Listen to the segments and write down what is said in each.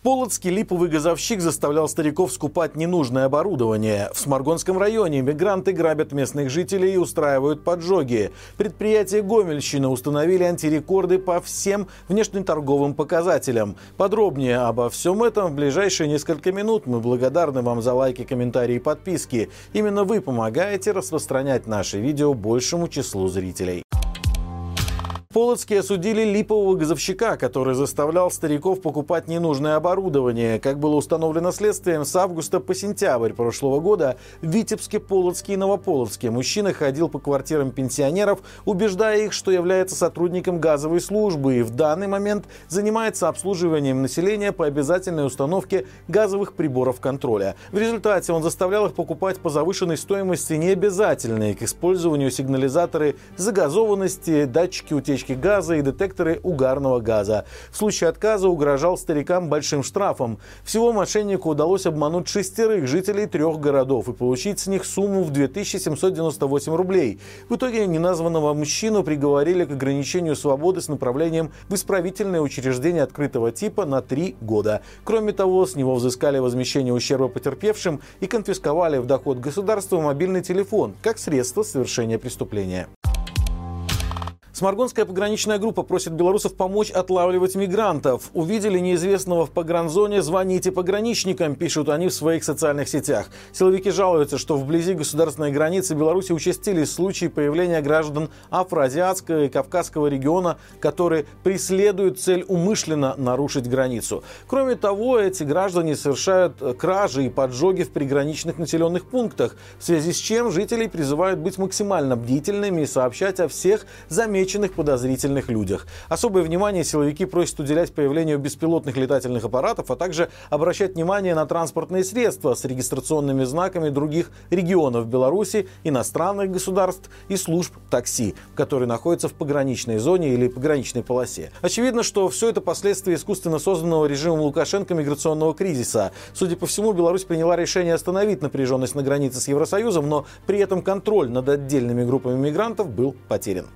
В Полоцке липовый газовщик заставлял стариков скупать ненужное оборудование. В Сморгонском районе мигранты грабят местных жителей и устраивают поджоги. Предприятия Гомельщина установили антирекорды по всем внешнеторговым показателям. Подробнее обо всем этом в ближайшие несколько минут. Мы благодарны вам за лайки, комментарии и подписки. Именно вы помогаете распространять наши видео большему числу зрителей. Полоцкие осудили липового газовщика, который заставлял стариков покупать ненужное оборудование. Как было установлено следствием, с августа по сентябрь прошлого года в Витебске, Полоцке и Новополоцке мужчина ходил по квартирам пенсионеров, убеждая их, что является сотрудником газовой службы и в данный момент занимается обслуживанием населения по обязательной установке газовых приборов контроля. В результате он заставлял их покупать по завышенной стоимости необязательные к использованию сигнализаторы загазованности, датчики утечки утечки газа и детекторы угарного газа. В случае отказа угрожал старикам большим штрафом. Всего мошеннику удалось обмануть шестерых жителей трех городов и получить с них сумму в 2798 рублей. В итоге неназванного мужчину приговорили к ограничению свободы с направлением в исправительное учреждение открытого типа на три года. Кроме того, с него взыскали возмещение ущерба потерпевшим и конфисковали в доход государства мобильный телефон как средство совершения преступления. Сморгонская пограничная группа просит белорусов помочь отлавливать мигрантов. Увидели неизвестного в погранзоне, звоните пограничникам, пишут они в своих социальных сетях. Силовики жалуются, что вблизи государственной границы Беларуси участились случаи появления граждан афроазиатского и кавказского региона, которые преследуют цель умышленно нарушить границу. Кроме того, эти граждане совершают кражи и поджоги в приграничных населенных пунктах, в связи с чем жителей призывают быть максимально бдительными и сообщать о всех замеченных замеченных подозрительных людях. Особое внимание силовики просят уделять появлению беспилотных летательных аппаратов, а также обращать внимание на транспортные средства с регистрационными знаками других регионов Беларуси, иностранных государств и служб такси, которые находятся в пограничной зоне или пограничной полосе. Очевидно, что все это последствия искусственно созданного режимом Лукашенко миграционного кризиса. Судя по всему, Беларусь приняла решение остановить напряженность на границе с Евросоюзом, но при этом контроль над отдельными группами мигрантов был потерян.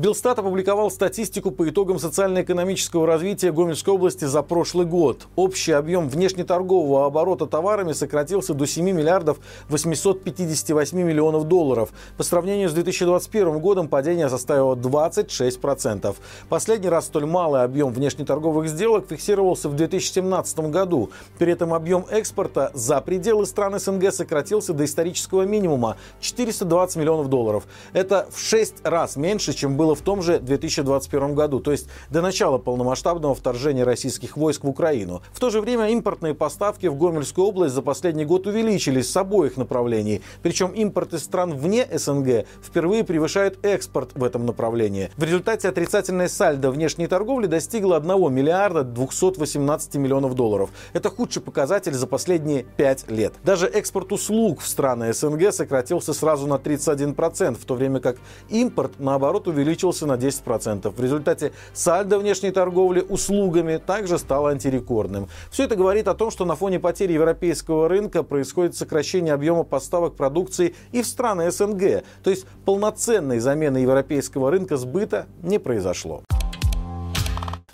Белстат опубликовал статистику по итогам социально-экономического развития Гомельской области за прошлый год. Общий объем внешнеторгового оборота товарами сократился до 7 миллиардов 858 миллионов долларов. По сравнению с 2021 годом падение составило 26%. Последний раз столь малый объем внешнеторговых сделок фиксировался в 2017 году. При этом объем экспорта за пределы стран СНГ сократился до исторического минимума – 420 миллионов долларов. Это в 6 раз меньше, чем было было в том же 2021 году, то есть до начала полномасштабного вторжения российских войск в Украину. В то же время импортные поставки в Гомельскую область за последний год увеличились с обоих направлений. Причем импорт из стран вне СНГ впервые превышает экспорт в этом направлении. В результате отрицательная сальдо внешней торговли достигла 1 миллиарда 218 миллионов долларов. Это худший показатель за последние 5 лет. Даже экспорт услуг в страны СНГ сократился сразу на 31%, в то время как импорт, наоборот, увеличился увеличился на 10%. В результате сальдо внешней торговли услугами также стал антирекордным. Все это говорит о том, что на фоне потери европейского рынка происходит сокращение объема поставок продукции и в страны СНГ. То есть полноценной замены европейского рынка сбыта не произошло.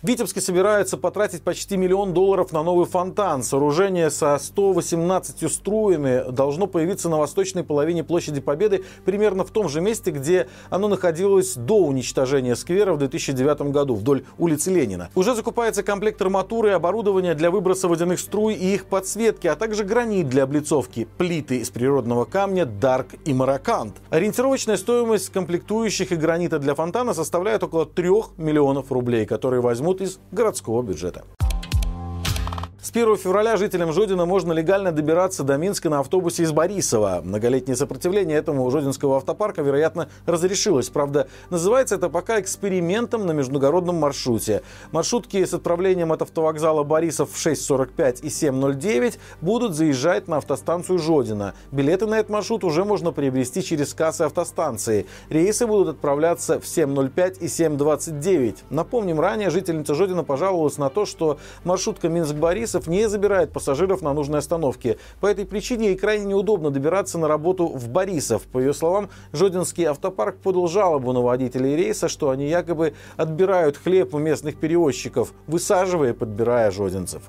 Витебске собираются потратить почти миллион долларов на новый фонтан. Сооружение со 118 струями должно появиться на восточной половине площади Победы, примерно в том же месте, где оно находилось до уничтожения сквера в 2009 году, вдоль улицы Ленина. Уже закупается комплект арматуры и оборудования для выброса водяных струй и их подсветки, а также гранит для облицовки, плиты из природного камня Дарк и Маракант. Ориентировочная стоимость комплектующих и гранита для фонтана составляет около 3 миллионов рублей, которые возьмут из городского бюджета. С 1 февраля жителям Жодина можно легально добираться до Минска на автобусе из Борисова. Многолетнее сопротивление этому Жодинского автопарка, вероятно, разрешилось. Правда, называется это пока экспериментом на международном маршруте. Маршрутки с отправлением от автовокзала Борисов в 6.45 и 7.09 будут заезжать на автостанцию Жодина. Билеты на этот маршрут уже можно приобрести через кассы автостанции. Рейсы будут отправляться в 7.05 и 7.29. Напомним, ранее жительница Жодина пожаловалась на то, что маршрутка Минск-Борисов не забирает пассажиров на нужной остановке. По этой причине ей крайне неудобно добираться на работу в Борисов. По ее словам, Жодинский автопарк подал жалобу на водителей рейса, что они якобы отбирают хлеб у местных перевозчиков, высаживая и подбирая жодинцев.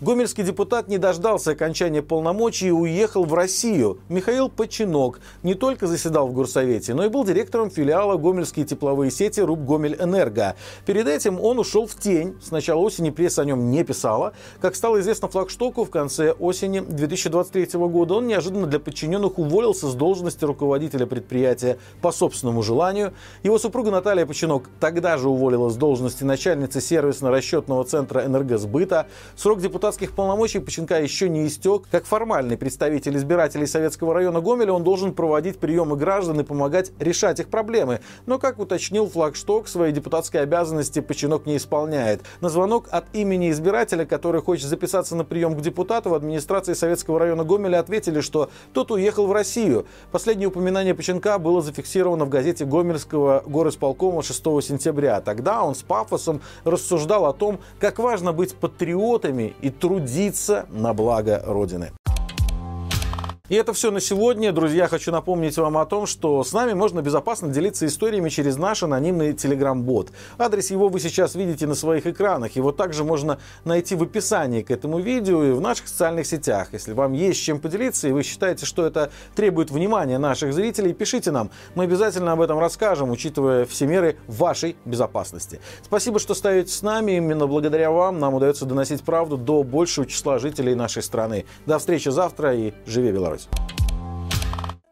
Гомельский депутат не дождался окончания полномочий и уехал в Россию. Михаил Починок не только заседал в Горсовете, но и был директором филиала «Гомельские тепловые сети» РУП «Гомель-Энерго». Перед этим он ушел в тень. С начала осени пресса о нем не писала. Как стало известно флагштоку, в конце осени 2023 года он неожиданно для подчиненных уволился с должности руководителя предприятия по собственному желанию. Его супруга Наталья Починок тогда же уволилась с должности начальницы сервисно-расчетного центра энергосбыта. Срок депутата депутатских полномочий Поченка еще не истек. Как формальный представитель избирателей Советского района Гомеля он должен проводить приемы граждан и помогать решать их проблемы. Но, как уточнил Флагшток, свои депутатские обязанности Починок не исполняет. На звонок от имени избирателя, который хочет записаться на прием к депутату, в администрации Советского района Гомеля ответили, что тот уехал в Россию. Последнее упоминание Поченка было зафиксировано в газете Гомельского горосполкома 6 сентября. Тогда он с пафосом рассуждал о том, как важно быть патриотами и трудиться на благо Родины. И это все на сегодня. Друзья, хочу напомнить вам о том, что с нами можно безопасно делиться историями через наш анонимный телеграм-бот. Адрес его вы сейчас видите на своих экранах. Его также можно найти в описании к этому видео и в наших социальных сетях. Если вам есть чем поделиться и вы считаете, что это требует внимания наших зрителей, пишите нам. Мы обязательно об этом расскажем, учитывая все меры вашей безопасности. Спасибо, что стоите с нами. Именно благодаря вам нам удается доносить правду до большего числа жителей нашей страны. До встречи завтра и живи Беларусь! Cheers.